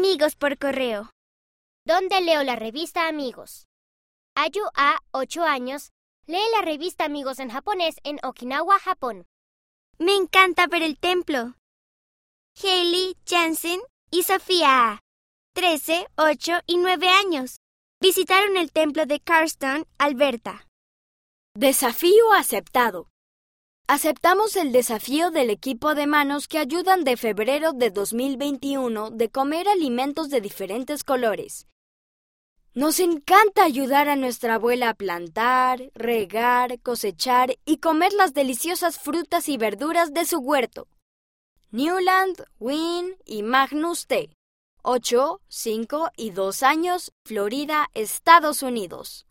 Amigos por correo. ¿Dónde leo la revista Amigos? Ayu A, 8 años, lee la revista Amigos en japonés en Okinawa, Japón. Me encanta ver el templo. Hailey, Jensen y Sofía A, 13, 8 y 9 años. Visitaron el templo de Carston, Alberta. Desafío aceptado. Aceptamos el desafío del equipo de manos que ayudan de febrero de 2021 de comer alimentos de diferentes colores. Nos encanta ayudar a nuestra abuela a plantar, regar, cosechar y comer las deliciosas frutas y verduras de su huerto. Newland, Wynne y Magnus T. 8, 5 y 2 años, Florida, Estados Unidos.